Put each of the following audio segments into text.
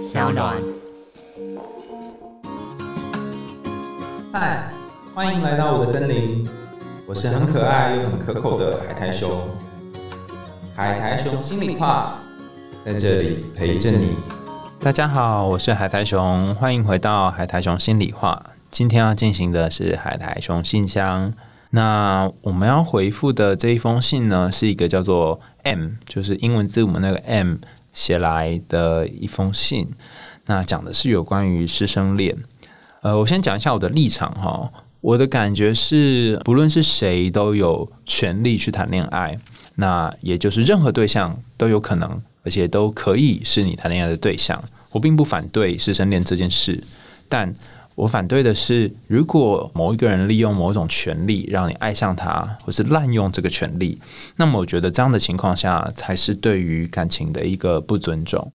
小暖。嗨，欢迎来到我的森林，我是很可爱又很可口的海苔熊。海苔熊心里话，在这里陪着你。大家好，我是海苔熊，欢迎回到海苔熊心里话。今天要进行的是海苔熊信箱。那我们要回复的这一封信呢，是一个叫做 M，就是英文字母那个 M 写来的一封信。那讲的是有关于师生恋。呃，我先讲一下我的立场哈。我的感觉是，不论是谁都有权利去谈恋爱，那也就是任何对象都有可能，而且都可以是你谈恋爱的对象。我并不反对师生恋这件事，但。我反对的是，如果某一个人利用某种权利让你爱上他，或是滥用这个权利，那么我觉得这样的情况下才是对于感情的一个不尊重。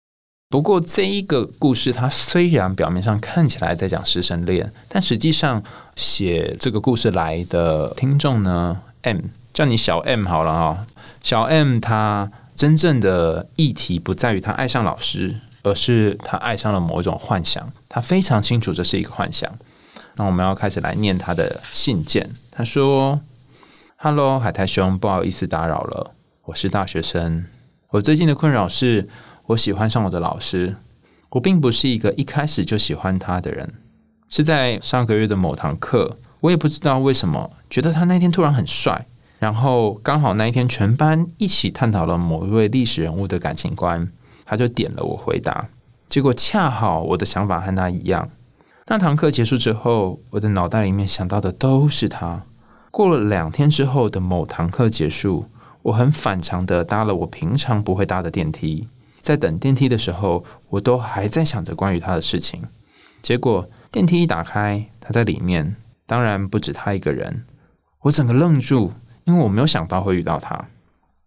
不过，这一个故事它虽然表面上看起来在讲师生恋，但实际上写这个故事来的听众呢，M 叫你小 M 好了啊，小 M 他真正的议题不在于他爱上老师。而是他爱上了某一种幻想，他非常清楚这是一个幻想。那我们要开始来念他的信件。他说：“Hello，海苔兄，不好意思打扰了，我是大学生。我最近的困扰是我喜欢上我的老师。我并不是一个一开始就喜欢他的人，是在上个月的某堂课，我也不知道为什么觉得他那天突然很帅。然后刚好那一天全班一起探讨了某一位历史人物的感情观。”他就点了我回答，结果恰好我的想法和他一样。那堂课结束之后，我的脑袋里面想到的都是他。过了两天之后的某堂课结束，我很反常的搭了我平常不会搭的电梯，在等电梯的时候，我都还在想着关于他的事情。结果电梯一打开，他在里面，当然不止他一个人。我整个愣住，因为我没有想到会遇到他。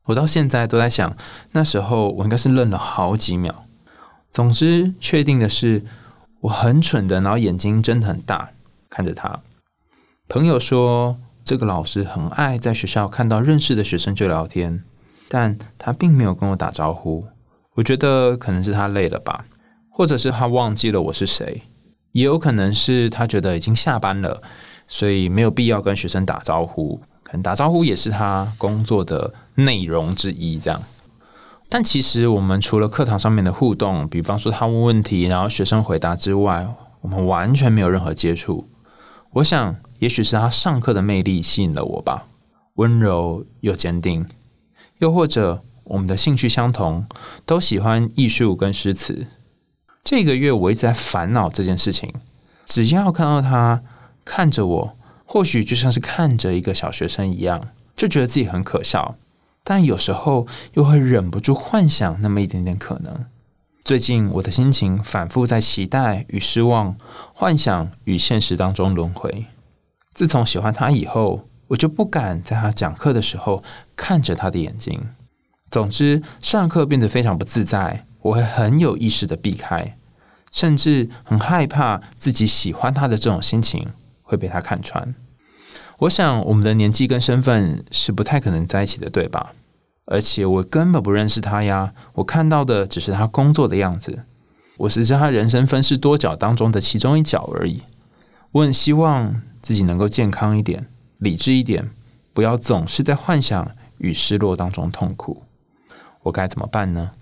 我到现在都在想，那时候我应该是愣了好几秒。总之，确定的是，我很蠢的，然后眼睛睁得很大看着他。朋友说，这个老师很爱在学校看到认识的学生就聊天，但他并没有跟我打招呼。我觉得可能是他累了吧，或者是他忘记了我是谁，也有可能是他觉得已经下班了，所以没有必要跟学生打招呼。打招呼也是他工作的内容之一，这样。但其实我们除了课堂上面的互动，比方说他问问题，然后学生回答之外，我们完全没有任何接触。我想，也许是他上课的魅力吸引了我吧，温柔又坚定。又或者我们的兴趣相同，都喜欢艺术跟诗词。这个月我一直在烦恼这件事情，只要看到他看着我。或许就像是看着一个小学生一样，就觉得自己很可笑，但有时候又会忍不住幻想那么一点点可能。最近我的心情反复在期待与失望、幻想与现实当中轮回。自从喜欢他以后，我就不敢在他讲课的时候看着他的眼睛。总之，上课变得非常不自在，我会很有意识的避开，甚至很害怕自己喜欢他的这种心情。会被他看穿。我想，我们的年纪跟身份是不太可能在一起的，对吧？而且我根本不认识他呀，我看到的只是他工作的样子，我只是他人生分饰多角当中的其中一角而已。我很希望自己能够健康一点，理智一点，不要总是在幻想与失落当中痛苦。我该怎么办呢？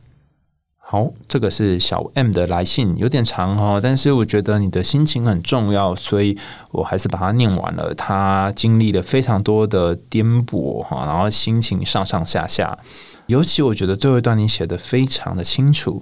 好，这个是小 M 的来信，有点长哦，但是我觉得你的心情很重要，所以我还是把它念完了。他经历了非常多的颠簸哈，然后心情上上下下，尤其我觉得最后一段你写的非常的清楚，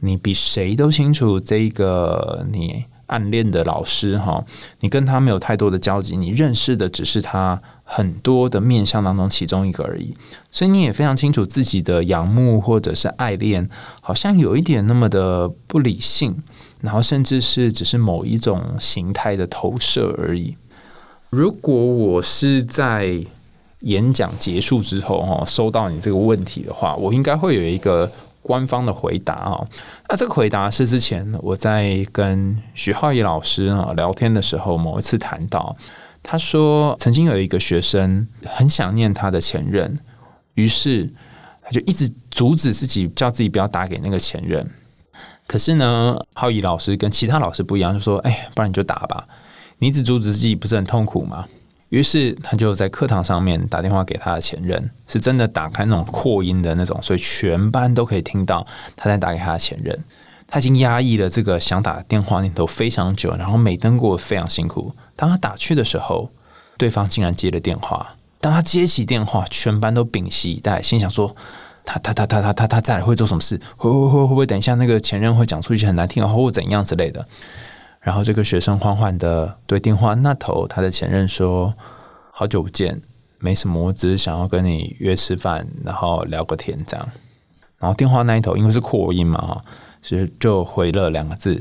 你比谁都清楚这个你暗恋的老师哈，你跟他没有太多的交集，你认识的只是他。很多的面相当中，其中一个而已，所以你也非常清楚自己的仰慕或者是爱恋，好像有一点那么的不理性，然后甚至是只是某一种形态的投射而已。如果我是在演讲结束之后哈，收到你这个问题的话，我应该会有一个官方的回答啊。那这个回答是之前我在跟徐浩义老师啊聊天的时候，某一次谈到。他说，曾经有一个学生很想念他的前任，于是他就一直阻止自己，叫自己不要打给那个前任。可是呢，浩宇老师跟其他老师不一样，就说：“哎，不然你就打吧，你只阻止自己不是很痛苦吗？”于是他就在课堂上面打电话给他的前任，是真的打开那种扩音的那种，所以全班都可以听到他在打给他的前任。他已经压抑了这个想打电话念头非常久，然后每登过非常辛苦。当他打去的时候，对方竟然接了电话。当他接起电话，全班都屏息以待，心想说：他他他他他他他再来会做什么事？会会会会不会等一下那个前任会讲出一些很难听的话，或怎样之类的？然后这个学生缓缓的对电话那头他的前任说：“好久不见，没什么，我只是想要跟你约吃饭，然后聊个天这样。”然后电话那一头因为是扩音嘛，哈，所以就回了两个字：“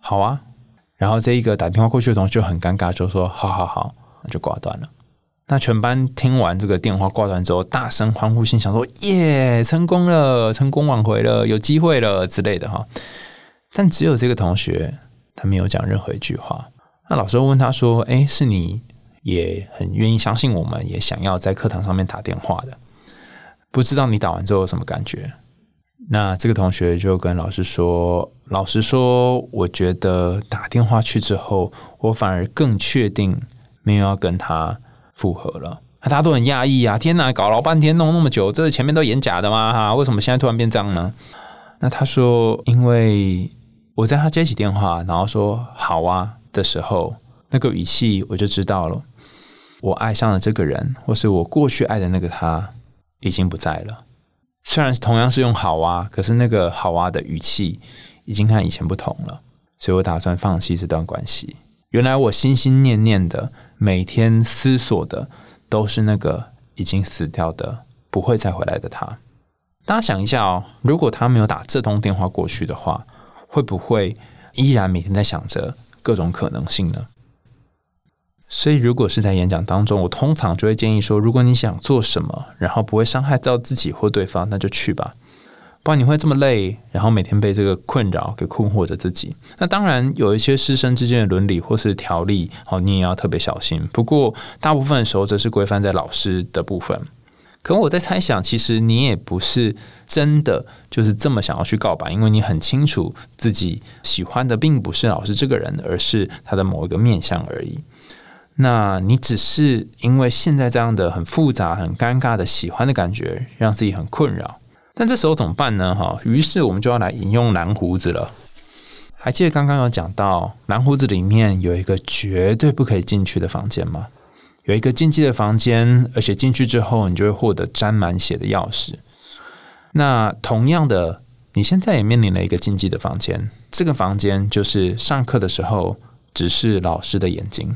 好啊。”然后这一个打电话过去的同学就很尴尬，就说：“好好好。”就挂断了。那全班听完这个电话挂断之后，大声欢呼，心想说：“耶，成功了，成功挽回了，有机会了之类的哈。”但只有这个同学。他没有讲任何一句话。那老师问他说：“哎，是你也很愿意相信我们，也想要在课堂上面打电话的？不知道你打完之后有什么感觉？”那这个同学就跟老师说：“老师说，我觉得打电话去之后，我反而更确定没有要跟他复合了。”大家都很讶异啊！天哪，搞老半天弄那么久，这前面都演假的吗？哈，为什么现在突然变这样呢？那他说：“因为。”我在他接起电话，然后说“好啊”的时候，那个语气我就知道了，我爱上了这个人，或是我过去爱的那个他已经不在了。虽然同样是用“好啊”，可是那个“好啊”的语气已经和以前不同了，所以我打算放弃这段关系。原来我心心念念的、每天思索的，都是那个已经死掉的、不会再回来的他。大家想一下哦，如果他没有打这通电话过去的话。会不会依然每天在想着各种可能性呢？所以，如果是在演讲当中，我通常就会建议说：如果你想做什么，然后不会伤害到自己或对方，那就去吧。不然你会这么累，然后每天被这个困扰给困惑着自己。那当然，有一些师生之间的伦理或是条例，哦，你也要特别小心。不过，大部分的时候，这是规范在老师的部分。可我在猜想，其实你也不是真的就是这么想要去告白，因为你很清楚自己喜欢的并不是老师这个人，而是他的某一个面相而已。那你只是因为现在这样的很复杂、很尴尬的喜欢的感觉，让自己很困扰。但这时候怎么办呢？哈，于是我们就要来引用蓝胡子了。还记得刚刚有讲到蓝胡子里面有一个绝对不可以进去的房间吗？有一个禁忌的房间，而且进去之后，你就会获得沾满血的钥匙。那同样的，你现在也面临了一个禁忌的房间。这个房间就是上课的时候，只是老师的眼睛，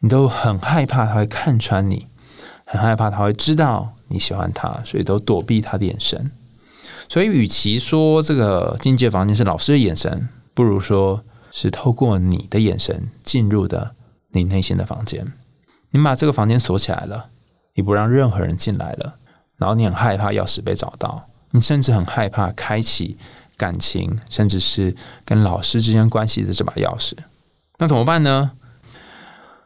你都很害怕他会看穿你，很害怕他会知道你喜欢他，所以都躲避他的眼神。所以，与其说这个境界房间是老师的眼神，不如说是透过你的眼神进入的你内心的房间。你把这个房间锁起来了，你不让任何人进来了，然后你很害怕钥匙被找到，你甚至很害怕开启感情，甚至是跟老师之间关系的这把钥匙，那怎么办呢？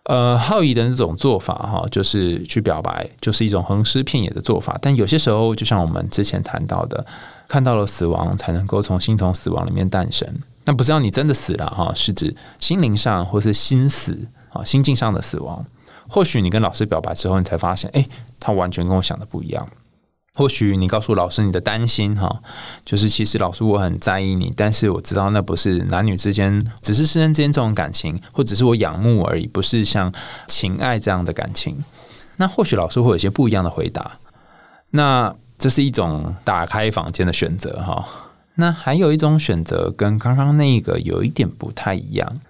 呃，浩宇的那种做法哈，就是去表白，就是一种横尸遍野的做法。但有些时候，就像我们之前谈到的，看到了死亡，才能够从新从死亡里面诞生。那不是要你真的死了哈，是指心灵上或是心死啊，心境上的死亡。或许你跟老师表白之后，你才发现，哎，他完全跟我想的不一样。或许你告诉老师你的担心，哈，就是其实老师我很在意你，但是我知道那不是男女之间，只是师生之间这种感情，或只是我仰慕而已，不是像情爱这样的感情。那或许老师会有些不一样的回答。那这是一种打开房间的选择，哈。那还有一种选择跟刚刚那个有一点不太一样，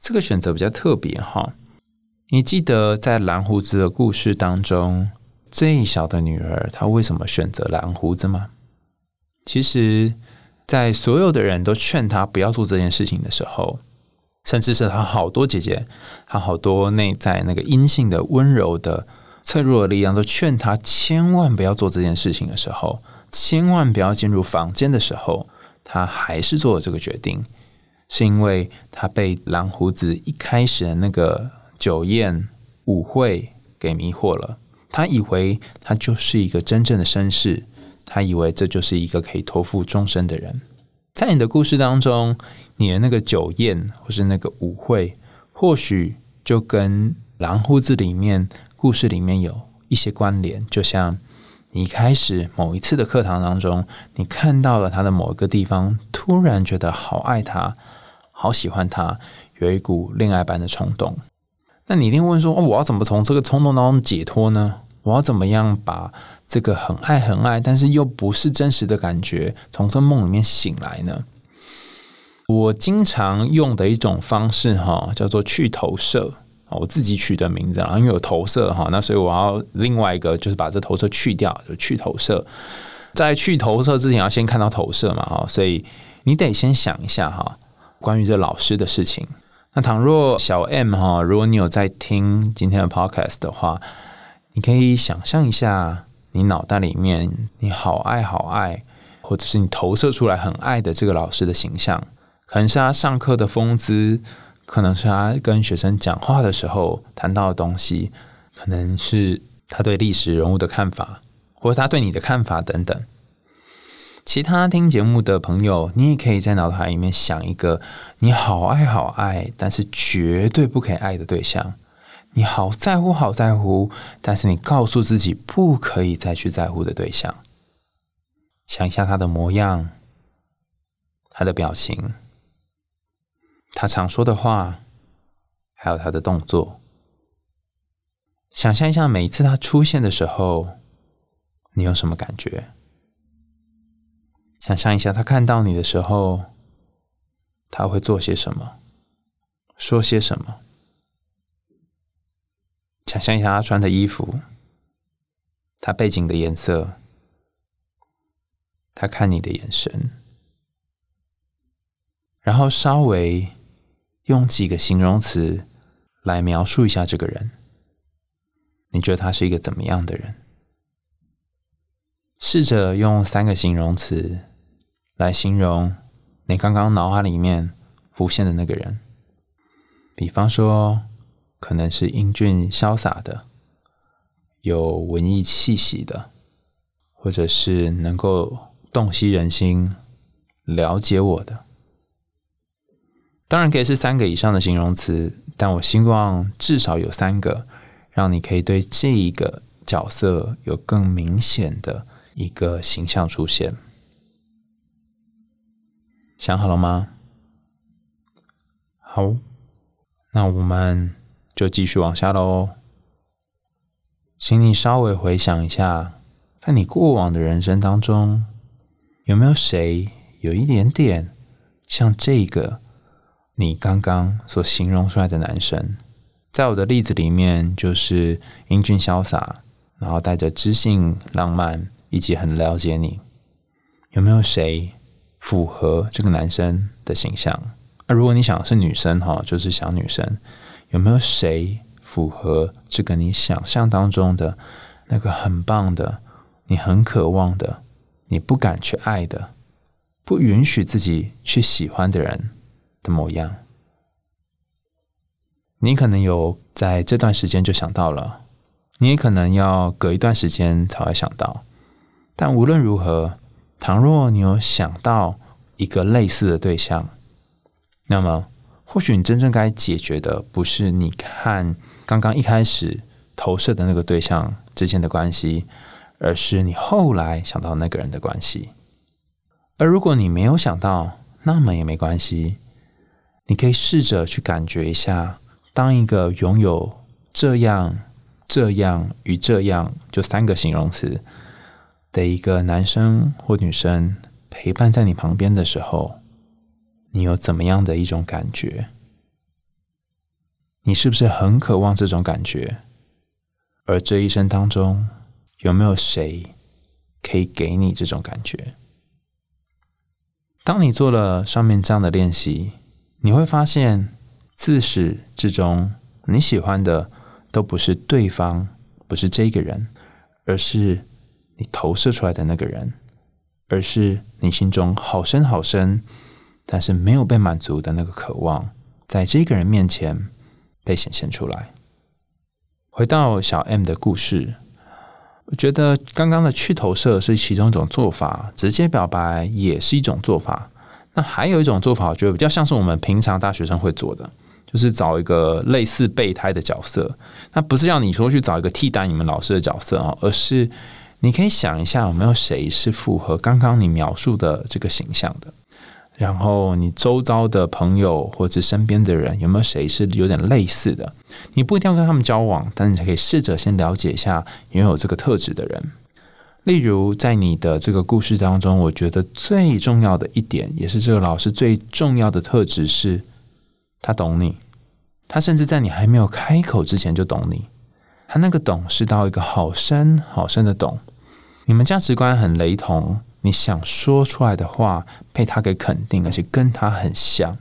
这个选择比较特别，哈。你记得在蓝胡子的故事当中，最小的女儿她为什么选择蓝胡子吗？其实，在所有的人都劝她不要做这件事情的时候，甚至是她好多姐姐，她好多内在那个阴性的、温柔的、脆弱的力量，都劝她千万不要做这件事情的时候，千万不要进入房间的时候，她还是做了这个决定，是因为他被蓝胡子一开始的那个。酒宴舞会给迷惑了，他以为他就是一个真正的绅士，他以为这就是一个可以托付终身的人。在你的故事当中，你的那个酒宴或是那个舞会，或许就跟狼胡子里面故事里面有一些关联。就像你开始某一次的课堂当中，你看到了他的某一个地方，突然觉得好爱他，好喜欢他，有一股恋爱般的冲动。那你一定问说：“哦，我要怎么从这个冲动当中解脱呢？我要怎么样把这个很爱很爱，但是又不是真实的感觉，从这梦里面醒来呢？”我经常用的一种方式哈，叫做去投射我自己取的名字啊，因为有投射哈，那所以我要另外一个就是把这投射去掉，就去投射。在去投射之前，要先看到投射嘛哈，所以你得先想一下哈，关于这老师的事情。那倘若小 M 哈，如果你有在听今天的 Podcast 的话，你可以想象一下，你脑袋里面你好爱好爱，或者是你投射出来很爱的这个老师的形象，可能是他上课的风姿，可能是他跟学生讲话的时候谈到的东西，可能是他对历史人物的看法，或者他对你的看法等等。其他听节目的朋友，你也可以在脑海里面想一个你好爱好爱，但是绝对不可以爱的对象；你好在乎好在乎，但是你告诉自己不可以再去在乎的对象。想一下他的模样，他的表情，他常说的话，还有他的动作。想象一下每一次他出现的时候，你有什么感觉？想象一下，他看到你的时候，他会做些什么，说些什么？想象一下他穿的衣服，他背景的颜色，他看你的眼神，然后稍微用几个形容词来描述一下这个人。你觉得他是一个怎么样的人？试着用三个形容词。来形容你刚刚脑海里面浮现的那个人，比方说，可能是英俊潇洒的，有文艺气息的，或者是能够洞悉人心、了解我的。当然可以是三个以上的形容词，但我希望至少有三个，让你可以对这一个角色有更明显的一个形象出现。想好了吗？好，那我们就继续往下喽。请你稍微回想一下，在你过往的人生当中，有没有谁有一点点像这个你刚刚所形容出来的男生？在我的例子里面，就是英俊潇洒，然后带着知性、浪漫，以及很了解你。有没有谁？符合这个男生的形象。那如果你想是女生哈，就是想女生，有没有谁符合这个你想象当中的那个很棒的、你很渴望的、你不敢去爱的、不允许自己去喜欢的人的模样？你可能有在这段时间就想到了，你也可能要隔一段时间才会想到。但无论如何。倘若你有想到一个类似的对象，那么或许你真正该解决的不是你看刚刚一开始投射的那个对象之间的关系，而是你后来想到那个人的关系。而如果你没有想到，那么也没关系，你可以试着去感觉一下，当一个拥有这样、这样与这样，就三个形容词。的一个男生或女生陪伴在你旁边的时候，你有怎么样的一种感觉？你是不是很渴望这种感觉？而这一生当中，有没有谁可以给你这种感觉？当你做了上面这样的练习，你会发现，自始至终，你喜欢的都不是对方，不是这个人，而是。你投射出来的那个人，而是你心中好深好深，但是没有被满足的那个渴望，在这个人面前被显现出来。回到小 M 的故事，我觉得刚刚的去投射是其中一种做法，直接表白也是一种做法。那还有一种做法，我觉得比较像是我们平常大学生会做的，就是找一个类似备胎的角色。那不是要你说去找一个替代你们老师的角色啊，而是你可以想一下有没有谁是符合刚刚你描述的这个形象的。然后你周遭的朋友或者身边的人有没有谁是有点类似的？你不一定要跟他们交往，但你可以试着先了解一下拥有这个特质的人。例如，在你的这个故事当中，我觉得最重要的一点，也是这个老师最重要的特质是，他懂你。他甚至在你还没有开口之前就懂你。他那个懂是到一个好深好深的懂。你们价值观很雷同。你想说出来的话被他给肯定，而且跟他很像。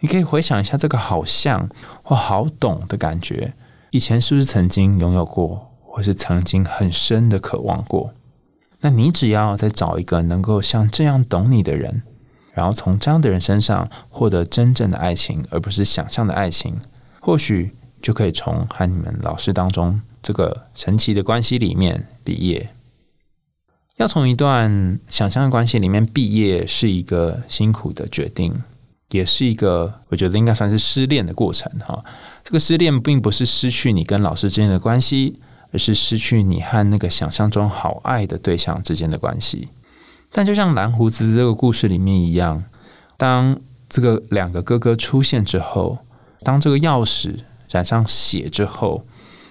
你可以回想一下这个好像或好懂的感觉，以前是不是曾经拥有过，或是曾经很深的渴望过？那你只要再找一个能够像这样懂你的人，然后从这样的人身上获得真正的爱情，而不是想象的爱情，或许就可以从和你们老师当中这个神奇的关系里面毕业。要从一段想象的关系里面毕业，是一个辛苦的决定，也是一个我觉得应该算是失恋的过程哈。这个失恋并不是失去你跟老师之间的关系，而是失去你和那个想象中好爱的对象之间的关系。但就像蓝胡子这个故事里面一样，当这个两个哥哥出现之后，当这个钥匙染上血之后，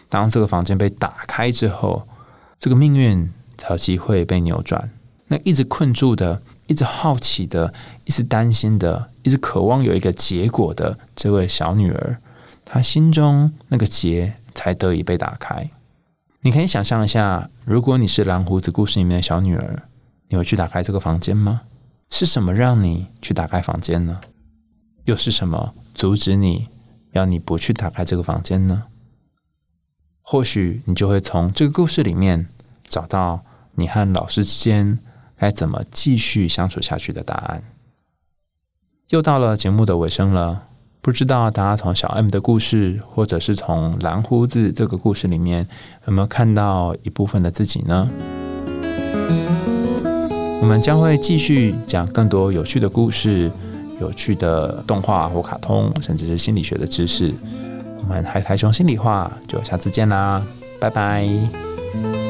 当这个房间被打开之后，这个命运。才有机会被扭转。那一直困住的、一直好奇的、一直担心的、一直渴望有一个结果的这位小女儿，她心中那个结才得以被打开。你可以想象一下，如果你是蓝胡子故事里面的小女儿，你会去打开这个房间吗？是什么让你去打开房间呢？又是什么阻止你要你不去打开这个房间呢？或许你就会从这个故事里面找到。你和老师之间该怎么继续相处下去的答案？又到了节目的尾声了，不知道大家从小 M 的故事，或者是从蓝胡子这个故事里面，有没有看到一部分的自己呢？我们将会继续讲更多有趣的故事、有趣的动画或卡通，甚至是心理学的知识。我们海苔熊心里话，就下次见啦，拜拜。